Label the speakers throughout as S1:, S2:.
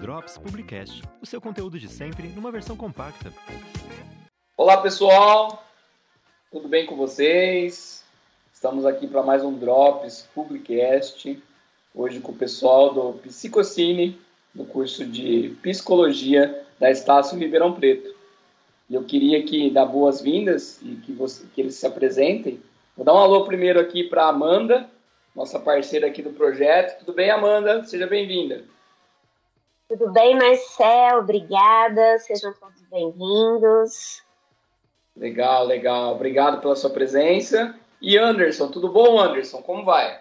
S1: Drops Publicast, o seu conteúdo de sempre numa versão compacta.
S2: Olá pessoal, tudo bem com vocês? Estamos aqui para mais um Drops Publicast, hoje com o pessoal do Psicocine, no curso de Psicologia da Estácio Ribeirão Preto. E eu queria aqui dar boas-vindas e que, você, que eles se apresentem. Vou dar um alô primeiro aqui para Amanda, nossa parceira aqui do projeto. Tudo bem, Amanda? Seja bem-vinda.
S3: Tudo bem, Marcel? Obrigada. Sejam todos bem-vindos.
S2: Legal, legal. Obrigado pela sua presença. E Anderson, tudo bom, Anderson? Como vai?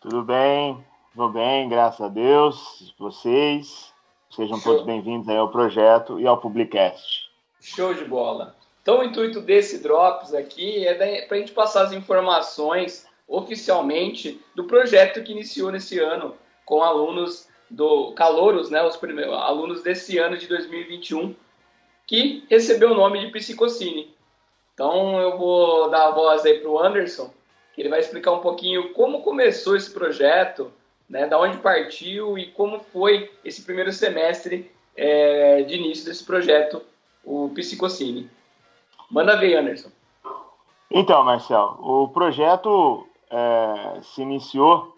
S4: Tudo bem, vou bem, graças a Deus. Vocês sejam Show. todos bem-vindos ao projeto e ao Publicast.
S2: Show de bola. Então, o intuito desse Drops aqui é para a gente passar as informações oficialmente do projeto que iniciou nesse ano com alunos do Calouros, né, os primeiros alunos desse ano de 2021, que recebeu o nome de Psicocine. Então, eu vou dar a voz aí para o Anderson, que ele vai explicar um pouquinho como começou esse projeto, né, da onde partiu e como foi esse primeiro semestre é, de início desse projeto o Psicocine. Manda ver, Anderson.
S4: Então, Marcel, o projeto é, se iniciou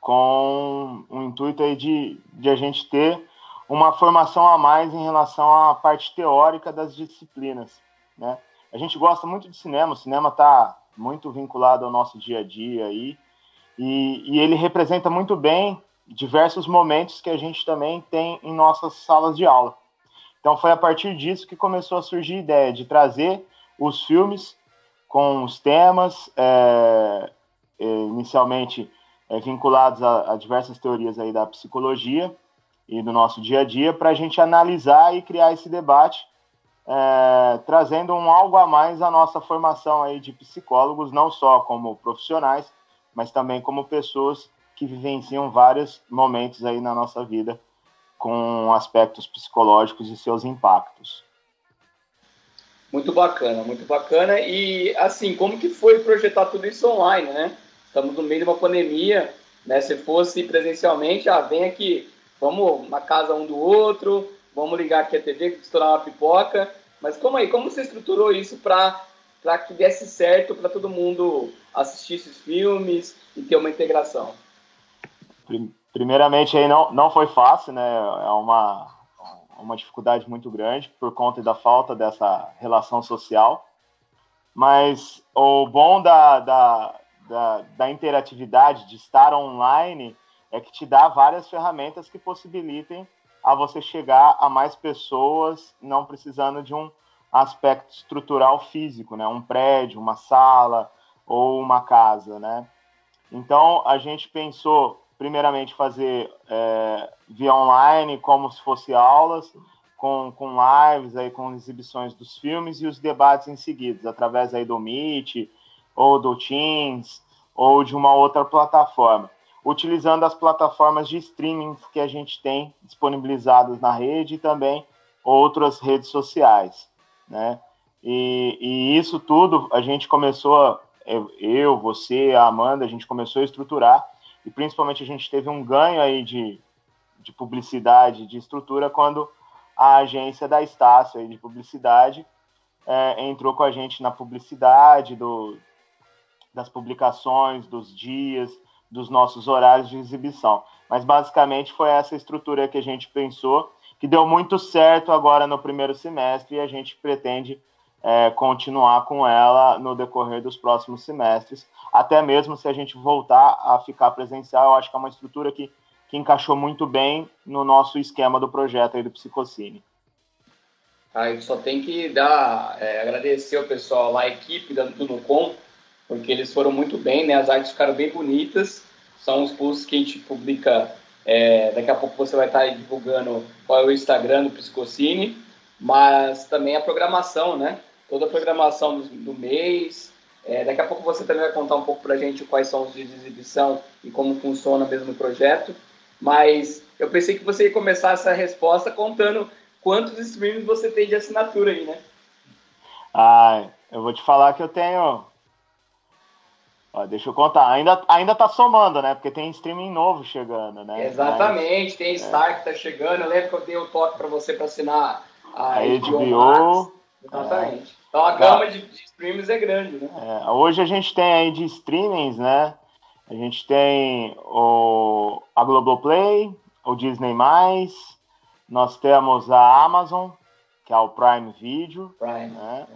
S4: com o intuito aí de, de a gente ter uma formação a mais em relação à parte teórica das disciplinas, né? A gente gosta muito de cinema, o cinema está muito vinculado ao nosso dia a dia aí, e, e ele representa muito bem diversos momentos que a gente também tem em nossas salas de aula. Então foi a partir disso que começou a surgir a ideia de trazer os filmes com os temas é, inicialmente é, vinculados a, a, diversas teorias aí da psicologia e do nosso dia a dia para a gente analisar e criar esse debate é, trazendo um algo a mais à nossa formação aí de psicólogos não só como profissionais mas também como pessoas que vivenciam vários momentos aí na nossa vida com aspectos psicológicos e seus impactos.
S2: Muito bacana, muito bacana. E assim, como que foi projetar tudo isso online, né? Estamos no meio de uma pandemia, né? Se fosse presencialmente, ah, vem aqui, vamos na casa um do outro, vamos ligar aqui a TV, estourar uma pipoca. Mas como aí, como você estruturou isso para para que desse certo para todo mundo assistir esses filmes e ter uma integração?
S4: primeiramente aí não, não foi fácil, né? É uma, uma dificuldade muito grande por conta da falta dessa relação social. Mas o bom da, da, da, da interatividade, de estar online, é que te dá várias ferramentas que possibilitem a você chegar a mais pessoas, não precisando de um aspecto estrutural físico, né? Um prédio, uma sala ou uma casa, né? Então a gente pensou primeiramente fazer é, via online, como se fosse aulas, com, com lives, aí, com exibições dos filmes e os debates em seguida, através aí do Meet, ou do Teams, ou de uma outra plataforma, utilizando as plataformas de streaming que a gente tem disponibilizadas na rede e também outras redes sociais, né? E, e isso tudo a gente começou, eu, você, a Amanda, a gente começou a estruturar e principalmente a gente teve um ganho aí de, de publicidade, de estrutura, quando a agência da Estácio aí de publicidade é, entrou com a gente na publicidade do, das publicações, dos dias, dos nossos horários de exibição. Mas basicamente foi essa estrutura que a gente pensou, que deu muito certo agora no primeiro semestre e a gente pretende é, continuar com ela no decorrer dos próximos semestres, até mesmo se a gente voltar a ficar presencial, eu acho que é uma estrutura que, que encaixou muito bem no nosso esquema do projeto aí do Psicocine.
S2: Ah, só tem que dar, é, agradecer ao pessoal lá, a equipe da, do Nucom, porque eles foram muito bem, né? As artes ficaram bem bonitas, são os posts que a gente publica, é, daqui a pouco você vai estar divulgando qual é o Instagram do Psicocine, mas também a programação, né? toda a programação do, mês. É, daqui a pouco você também vai contar um pouco para a gente quais são os dias de exibição e como funciona mesmo o projeto. Mas eu pensei que você ia começar essa resposta contando quantos streams você tem de assinatura aí, né?
S4: Ah, eu vou te falar que eu tenho Ó, deixa eu contar, ainda, ainda tá somando, né? Porque tem streaming novo chegando, né?
S2: Exatamente, Mas, tem Star é. que tá chegando. Eu lembro que eu dei o um toque para você para assinar a, a
S4: HBO.
S2: Exatamente. É. Então a gama de, de streams é grande, né?
S4: É, hoje a gente tem aí de streamings, né? A gente tem o, a Globoplay, o Disney+, nós temos a Amazon, que é o Prime Video.
S2: Prime.
S4: Né?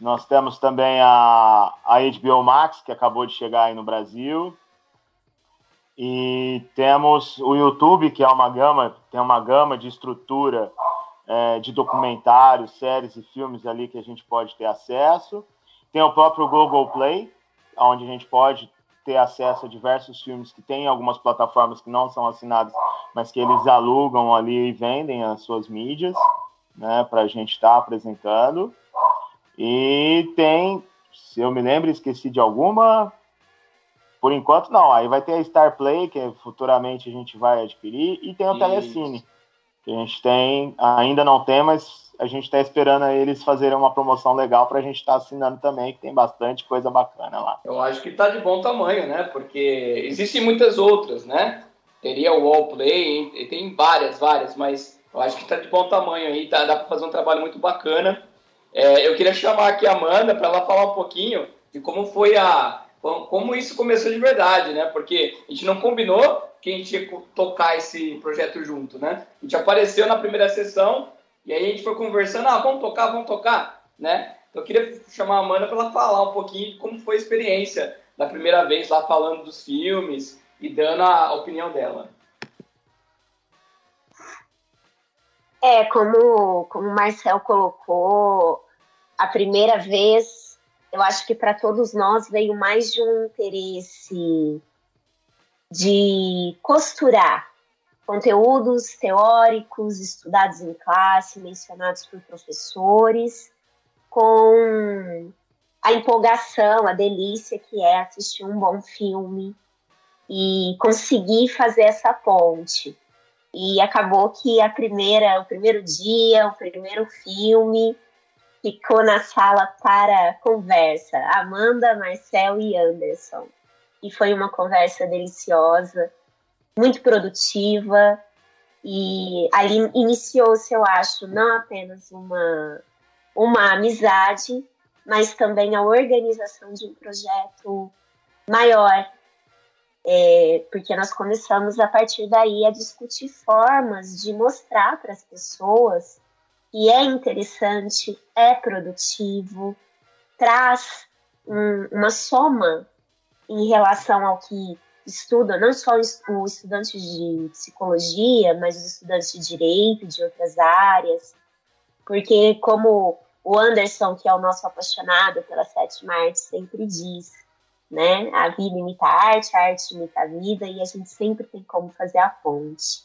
S4: Nós temos também a, a HBO Max, que acabou de chegar aí no Brasil. E temos o YouTube, que é uma gama, tem uma gama de estrutura é, de documentários, séries e filmes ali que a gente pode ter acesso. Tem o próprio Google Play, onde a gente pode ter acesso a diversos filmes que tem algumas plataformas que não são assinadas, mas que eles alugam ali e vendem as suas mídias né, para a gente estar tá apresentando. E tem, se eu me lembro, esqueci de alguma. Por enquanto, não. Aí vai ter a Star Play, que futuramente a gente vai adquirir, e tem o Isso. Telecine, que a gente tem, ainda não tem, mas a gente está esperando eles fazerem uma promoção legal para a gente estar tá assinando também, que tem bastante coisa bacana lá.
S2: Eu acho que está de bom tamanho, né? Porque existem muitas outras, né? Teria o Wallplay, tem várias, várias, mas eu acho que está de bom tamanho aí, tá, dá para fazer um trabalho muito bacana. É, eu queria chamar aqui a Amanda para ela falar um pouquinho de como foi a. como isso começou de verdade, né? Porque a gente não combinou que a gente ia tocar esse projeto junto, né? A gente apareceu na primeira sessão e aí a gente foi conversando, ah, vamos tocar, vamos tocar, né? Então eu queria chamar a Amanda para ela falar um pouquinho de como foi a experiência da primeira vez lá falando dos filmes e dando a opinião dela.
S3: É, como, como o Marcel colocou, a primeira vez, eu acho que para todos nós veio mais de um interesse de costurar conteúdos teóricos estudados em classe, mencionados por professores, com a empolgação, a delícia que é assistir um bom filme e conseguir fazer essa ponte e acabou que a primeira, o primeiro dia, o primeiro filme ficou na sala para conversa, Amanda, Marcel e Anderson. E foi uma conversa deliciosa, muito produtiva, e ali iniciou-se, eu acho, não apenas uma, uma amizade, mas também a organização de um projeto maior, é, porque nós começamos a partir daí a discutir formas de mostrar para as pessoas que é interessante, é produtivo, traz um, uma soma em relação ao que estuda, não só o estudante de psicologia, mas os estudantes de direito, de outras áreas, porque como o Anderson, que é o nosso apaixonado pela sétima arte, sempre diz, né? A vida imita a arte, a arte imita a vida e a gente sempre tem como fazer a ponte.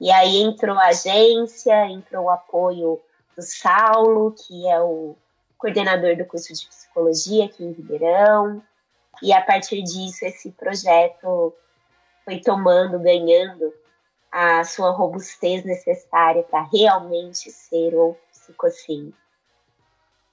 S3: E aí entrou a agência, entrou o apoio do Saulo, que é o coordenador do curso de psicologia aqui em Ribeirão. E a partir disso, esse projeto foi tomando, ganhando a sua robustez necessária para realmente ser o psicocine.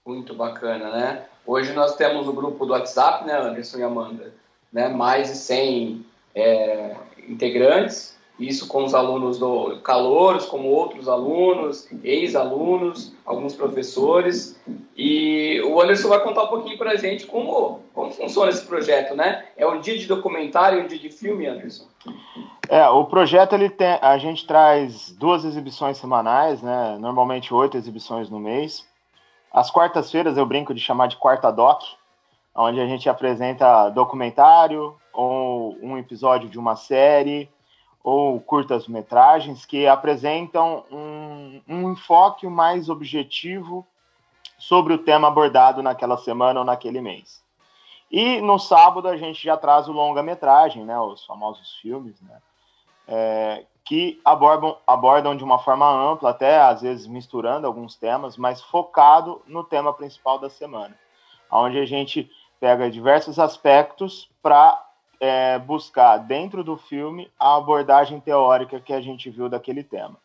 S2: Muito bacana, né? Hoje nós temos o grupo do WhatsApp, né, Anderson e Amanda, né? Mais de 100 é, integrantes, isso com os alunos do Calouros, como outros alunos, ex-alunos, alguns professores. E o Anderson vai contar um pouquinho para a gente como, como funciona esse projeto, né? É um dia de documentário um dia de filme, Anderson?
S4: É, o projeto ele tem, a gente traz duas exibições semanais, né? Normalmente oito exibições no mês. As quartas-feiras eu brinco de chamar de quarta doc, onde a gente apresenta documentário ou um episódio de uma série ou curtas-metragens que apresentam um, um enfoque mais objetivo sobre o tema abordado naquela semana ou naquele mês. E no sábado a gente já traz o longa-metragem, né, os famosos filmes, né, é, que abordam, abordam de uma forma ampla, até às vezes misturando alguns temas, mas focado no tema principal da semana, onde a gente pega diversos aspectos para é, buscar dentro do filme a abordagem teórica que a gente viu daquele tema.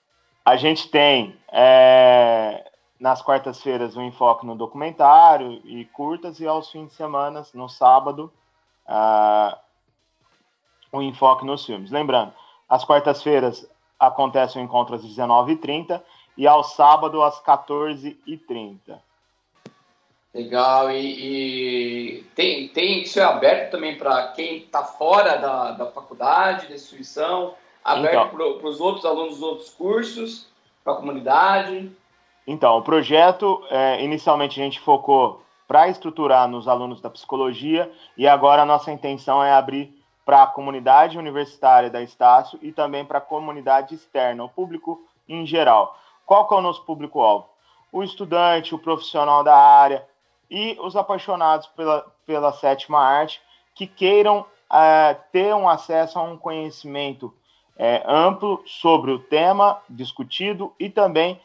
S4: A gente tem é, nas quartas-feiras um enfoque no documentário e curtas, e aos fins de semana, no sábado, uh, o enfoque nos filmes. Lembrando, às quartas-feiras acontece o encontro às 19h30 e ao sábado às 14h30.
S2: Legal, e, e, tem, tem isso é aberto também para quem está fora da, da faculdade, da instituição, aberto então, para os outros alunos dos outros cursos, para a comunidade?
S4: Então, o projeto, é, inicialmente a gente focou para estruturar nos alunos da psicologia e agora a nossa intenção é abrir para a comunidade universitária da Estácio e também para a comunidade externa, o público em geral. Qual que é o nosso público-alvo? O estudante, o profissional da área e os apaixonados pela, pela sétima arte que queiram é, ter um acesso a um conhecimento é, amplo sobre o tema discutido e também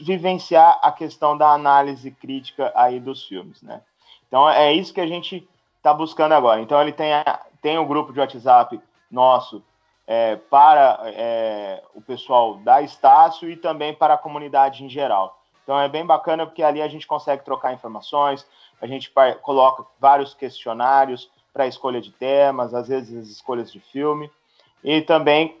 S4: vivenciar a questão da análise crítica aí dos filmes, né? Então é isso que a gente está buscando agora. Então ele tem, a, tem o um grupo de WhatsApp nosso é, para é, o pessoal da Estácio e também para a comunidade em geral. Então é bem bacana porque ali a gente consegue trocar informações, a gente coloca vários questionários para escolha de temas, às vezes as escolhas de filme, e também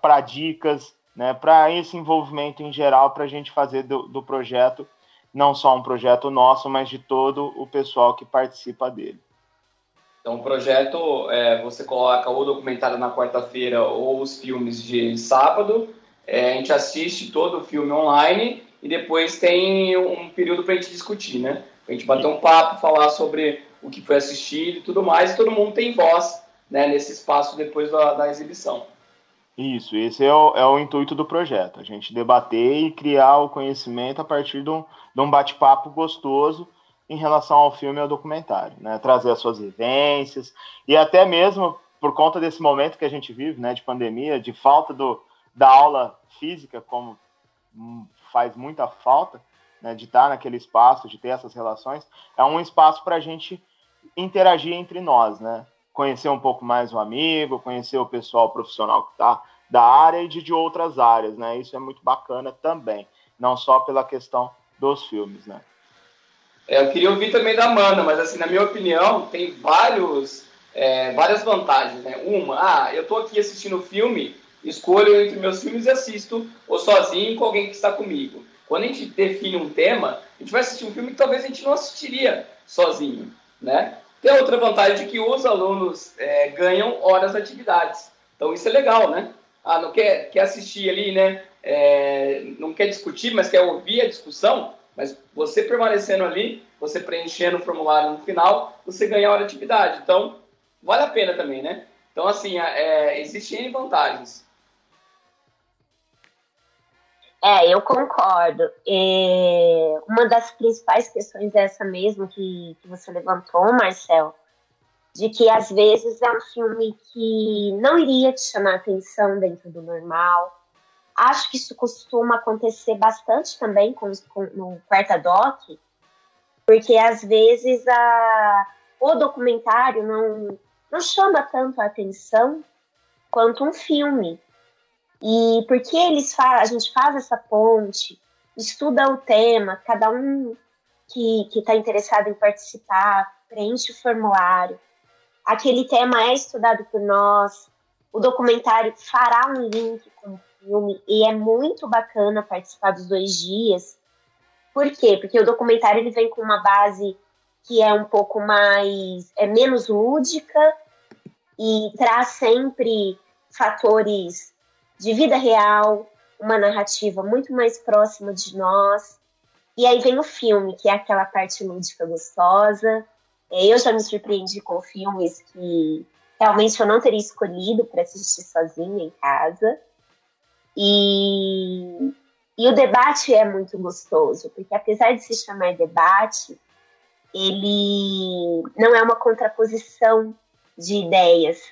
S4: para dicas, né, para esse envolvimento em geral, para a gente fazer do, do projeto não só um projeto nosso, mas de todo o pessoal que participa dele.
S2: Então, o projeto, é, você coloca o documentário na quarta-feira ou os filmes de sábado, é, a gente assiste todo o filme online e depois tem um período para a gente discutir, né? Para a gente bater um papo, falar sobre o que foi assistido e tudo mais, e todo mundo tem voz né, nesse espaço depois da, da exibição.
S4: Isso, esse é o, é o intuito do projeto, a gente debater e criar o conhecimento a partir de um, um bate-papo gostoso em relação ao filme e ao documentário, né? Trazer as suas vivências e até mesmo por conta desse momento que a gente vive, né, de pandemia, de falta do, da aula física, como faz muita falta, né, de estar naquele espaço, de ter essas relações, é um espaço para a gente interagir entre nós, né? Conhecer um pouco mais o amigo, conhecer o pessoal profissional que está da área e de, de outras áreas, né? Isso é muito bacana também, não só pela questão dos filmes, né?
S2: Eu queria ouvir também da Amanda, mas assim, na minha opinião, tem vários, é, várias vantagens, né? Uma, ah, eu tô aqui assistindo filme, escolho entre meus filmes e assisto, ou sozinho com alguém que está comigo. Quando a gente define um tema, a gente vai assistir um filme que talvez a gente não assistiria sozinho, né? Tem outra vantagem de que os alunos é, ganham horas de atividades. Então isso é legal, né? Ah, não quer, quer assistir ali, né? É, não quer discutir, mas quer ouvir a discussão, mas você permanecendo ali, você preenchendo o formulário no final, você ganha hora de atividade. Então, vale a pena também, né? Então, assim, é, existem vantagens.
S3: É, eu concordo. Uma das principais questões é essa mesmo que, que você levantou, Marcel, de que às vezes é um filme que não iria te chamar atenção dentro do normal, Acho que isso costuma acontecer bastante também com, com, no Quarta Doc, porque às vezes a, o documentário não, não chama tanto a atenção quanto um filme. E porque eles faz, a gente faz essa ponte, estuda o tema, cada um que está interessado em participar preenche o formulário. Aquele tema é estudado por nós. O documentário fará um link com filme e é muito bacana participar dos dois dias. Por quê? Porque o documentário ele vem com uma base que é um pouco mais é menos lúdica e traz sempre fatores de vida real, uma narrativa muito mais próxima de nós. E aí vem o filme, que é aquela parte lúdica gostosa. Eu já me surpreendi com filmes que realmente eu não teria escolhido para assistir sozinha em casa. E, e o debate é muito gostoso, porque apesar de se chamar debate, ele não é uma contraposição de ideias,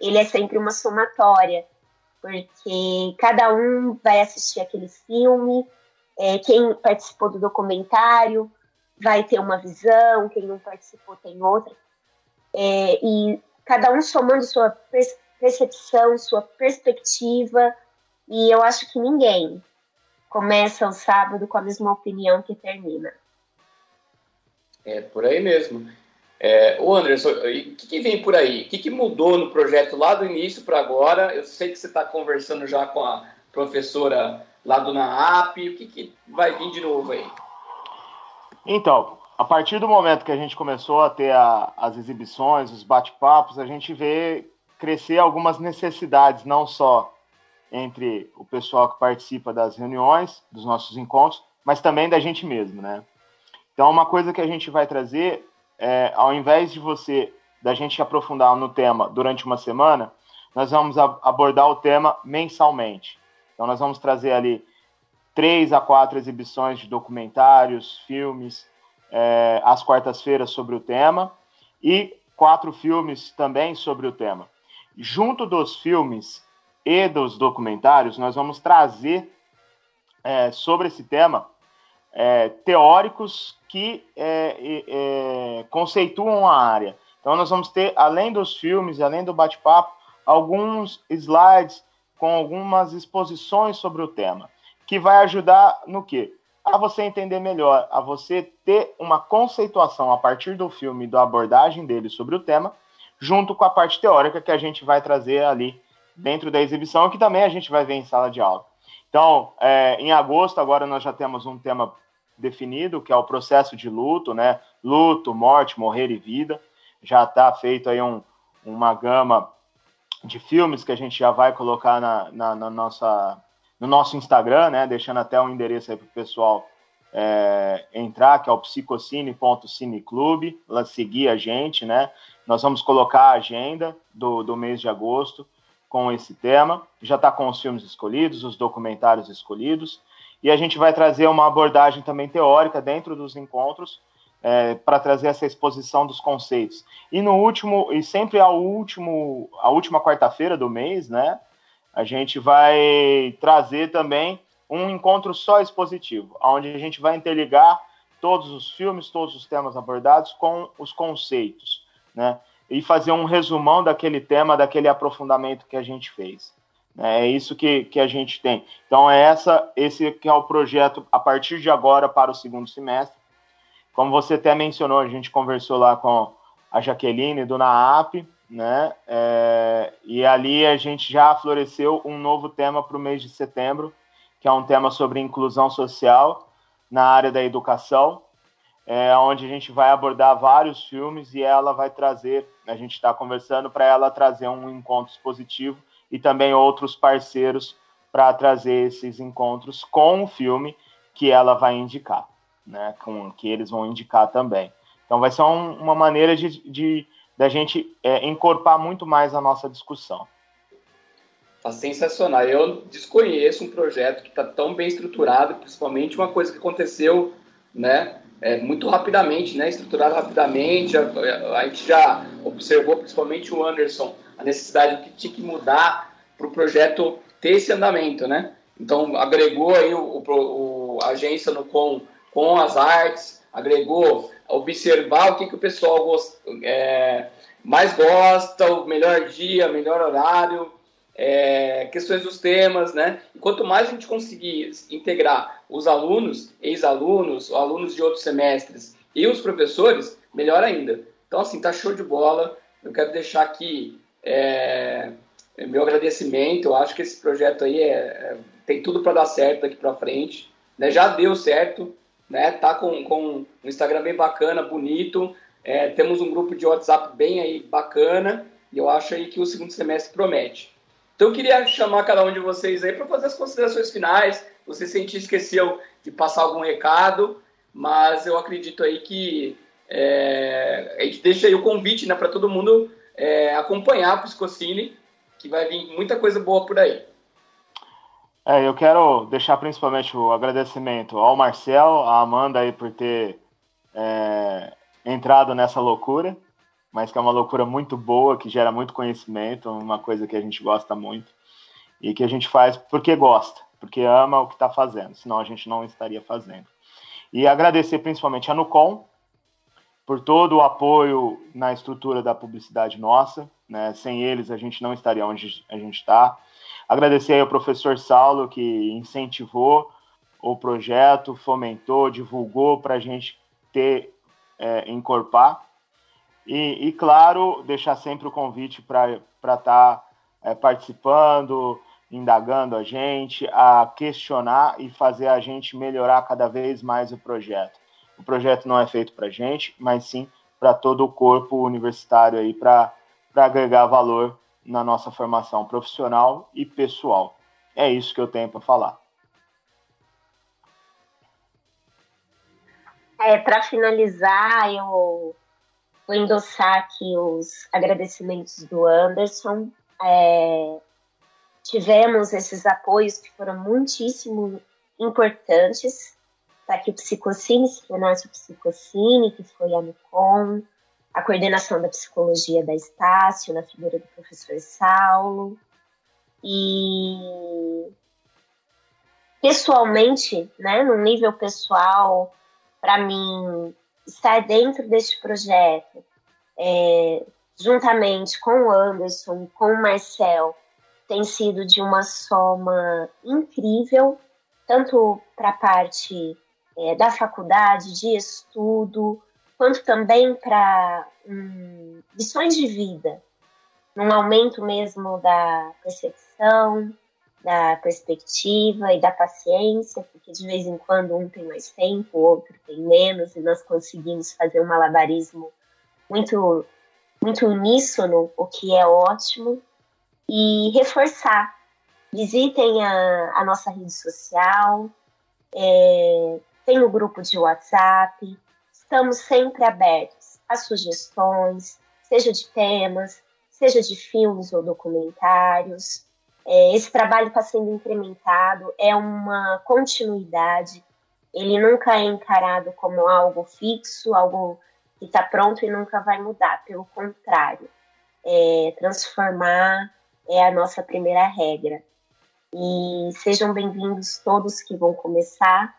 S3: ele é sempre uma somatória, porque cada um vai assistir aquele filme, é, quem participou do documentário vai ter uma visão, quem não participou tem outra, é, e cada um somando sua percepção, sua perspectiva, e eu acho que ninguém começa o sábado com a mesma opinião que termina.
S2: É por aí mesmo. É, o Anderson, o que, que, vem por aí? O que, que mudou no projeto lá do início para agora? Eu sei que você está conversando já com a professora lá do NAAP. O que, que vai vir de novo aí?
S4: Então, a partir do momento que a gente começou a ter a, as exibições, os bate-papos, a gente vê crescer algumas necessidades, não só entre o pessoal que participa das reuniões, dos nossos encontros, mas também da gente mesmo, né? Então, uma coisa que a gente vai trazer, é, ao invés de você, da gente aprofundar no tema durante uma semana, nós vamos abordar o tema mensalmente. Então, nós vamos trazer ali três a quatro exibições de documentários, filmes, é, às quartas-feiras sobre o tema e quatro filmes também sobre o tema. Junto dos filmes e dos documentários, nós vamos trazer é, sobre esse tema é, teóricos que é, é, conceituam a área. Então, nós vamos ter, além dos filmes, além do bate-papo, alguns slides com algumas exposições sobre o tema, que vai ajudar no quê? A você entender melhor, a você ter uma conceituação a partir do filme, da abordagem dele sobre o tema, junto com a parte teórica que a gente vai trazer ali dentro da exibição, que também a gente vai ver em sala de aula. Então, é, em agosto, agora nós já temos um tema definido, que é o processo de luto, né? Luto, morte, morrer e vida. Já está feito aí um, uma gama de filmes que a gente já vai colocar na, na, na nossa, no nosso Instagram, né? Deixando até um endereço aí para o pessoal é, entrar, que é o psicocine.cineclube, seguir a gente, né? Nós vamos colocar a agenda do, do mês de agosto com esse tema. Já está com os filmes escolhidos, os documentários escolhidos e a gente vai trazer uma abordagem também teórica dentro dos encontros é, para trazer essa exposição dos conceitos. E no último, e sempre ao último, a última quarta-feira do mês, né, a gente vai trazer também um encontro só expositivo, onde a gente vai interligar todos os filmes, todos os temas abordados com os conceitos, né, e fazer um resumão daquele tema, daquele aprofundamento que a gente fez. É isso que, que a gente tem. Então, é essa, esse que é o projeto a partir de agora para o segundo semestre. Como você até mencionou, a gente conversou lá com a Jaqueline do NAAP, né? É, e ali a gente já floresceu um novo tema para o mês de setembro, que é um tema sobre inclusão social na área da educação, é, onde a gente vai abordar vários filmes e ela vai trazer, a gente está conversando para ela trazer um encontro positivo e também outros parceiros para trazer esses encontros com o filme que ela vai indicar, né? Com que eles vão indicar também. Então vai ser um, uma maneira de, de da gente é, encorpar muito mais a nossa discussão.
S2: Tá sensacional. Eu desconheço um projeto que está tão bem estruturado, principalmente uma coisa que aconteceu, né? É, muito rapidamente, né? Estruturado rapidamente. A, a, a gente já observou, principalmente o Anderson, a necessidade que tinha que mudar para o projeto ter esse andamento, né? Então, agregou aí o, o, o, a agência no com, com as artes, agregou observar o que, que o pessoal gost, é, mais gosta, o melhor dia, melhor horário, é, questões dos temas, né? E quanto mais a gente conseguir integrar os alunos, ex-alunos, alunos de outros semestres e os professores, melhor ainda. Então, assim, tá show de bola. Eu quero deixar aqui é, meu agradecimento. Eu acho que esse projeto aí é, é tem tudo para dar certo daqui para frente. Né? Já deu certo, né? Tá com, com um Instagram bem bacana, bonito. É, temos um grupo de WhatsApp bem aí bacana e eu acho aí que o segundo semestre promete. Então eu queria chamar cada um de vocês aí para fazer as considerações finais. Você sentir esqueceu de passar algum recado, mas eu acredito aí que é, a gente deixa aí o convite né, para todo mundo é, acompanhar o Psicocine, que vai vir muita coisa boa por aí.
S4: É, eu quero deixar principalmente o agradecimento ao Marcel, à Amanda aí por ter é, entrado nessa loucura, mas que é uma loucura muito boa, que gera muito conhecimento, uma coisa que a gente gosta muito e que a gente faz porque gosta, porque ama o que está fazendo, senão a gente não estaria fazendo. E agradecer principalmente a Nucom, por todo o apoio na estrutura da publicidade nossa. Né? Sem eles, a gente não estaria onde a gente está. Agradecer ao professor Saulo, que incentivou o projeto, fomentou, divulgou para a gente ter, é, encorpar. E, e claro, deixar sempre o convite para estar tá, é, participando, indagando a gente, a questionar e fazer a gente melhorar cada vez mais o projeto. O projeto não é feito para a gente, mas sim para todo o corpo universitário aí, para agregar valor na nossa formação profissional e pessoal. É isso que eu tenho para falar.
S3: É, para finalizar, eu vou endossar aqui os agradecimentos do Anderson. É, tivemos esses apoios que foram muitíssimo importantes. Está aqui o Psicocine, se tornasse o Psicocine, que foi a Micom, a coordenação da psicologia da Estácio, na figura do professor Saulo. E pessoalmente, né, no nível pessoal, para mim, estar dentro deste projeto, é, juntamente com o Anderson, com o Marcel, tem sido de uma soma incrível, tanto para a parte é, da faculdade, de estudo, quanto também para hum, lições de vida, num aumento mesmo da percepção, da perspectiva e da paciência, porque de vez em quando um tem mais tempo, o outro tem menos, e nós conseguimos fazer um malabarismo muito, muito uníssono, o que é ótimo e reforçar. Visitem a, a nossa rede social, é, tem o grupo de WhatsApp, estamos sempre abertos a sugestões, seja de temas, seja de filmes ou documentários. É, esse trabalho está sendo incrementado, é uma continuidade, ele nunca é encarado como algo fixo, algo que está pronto e nunca vai mudar, pelo contrário, é transformar é a nossa primeira regra. E sejam bem-vindos todos que vão começar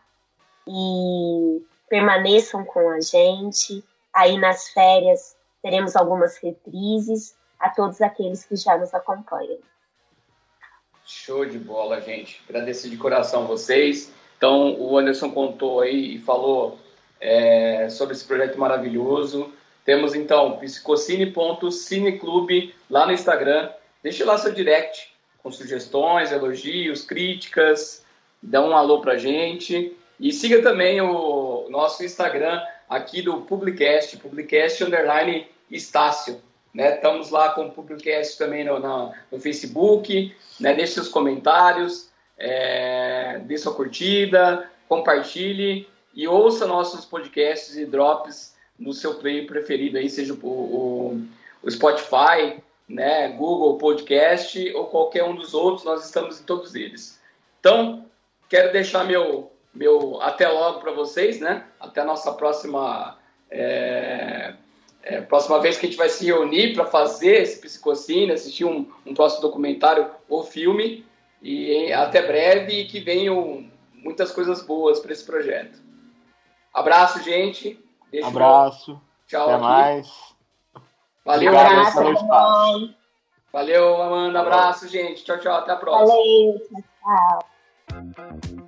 S3: e permaneçam com a gente. Aí nas férias teremos algumas reprises a todos aqueles que já nos acompanham.
S2: Show de bola, gente. Agradeço de coração vocês. Então, o Anderson contou aí e falou é, sobre esse projeto maravilhoso. Temos então psicocine.cineclube lá no Instagram. Deixe lá seu direct com sugestões, elogios, críticas, dá um alô pra gente. E siga também o nosso Instagram aqui do Publicast, Publicast Underline Estácio. Né? Estamos lá com o Publicast também no, no, no Facebook. Né? Deixe seus comentários, é, dê sua curtida, compartilhe e ouça nossos podcasts e drops no seu player preferido, aí, seja o, o, o Spotify, né, Google Podcast ou qualquer um dos outros, nós estamos em todos eles. Então, quero deixar meu, meu até logo para vocês, né? Até a nossa próxima, é, é, próxima vez que a gente vai se reunir para fazer esse psicocine, assistir um, um próximo documentário ou filme. E até breve e que venham muitas coisas boas para esse projeto. Abraço, gente.
S4: Deixa Abraço.
S2: Tchau.
S4: Até aqui. mais.
S2: Valeu,
S3: espaço.
S2: Valeu, Amanda. Abraço, gente. Tchau, tchau. Até a próxima.
S3: Valeu, tchau.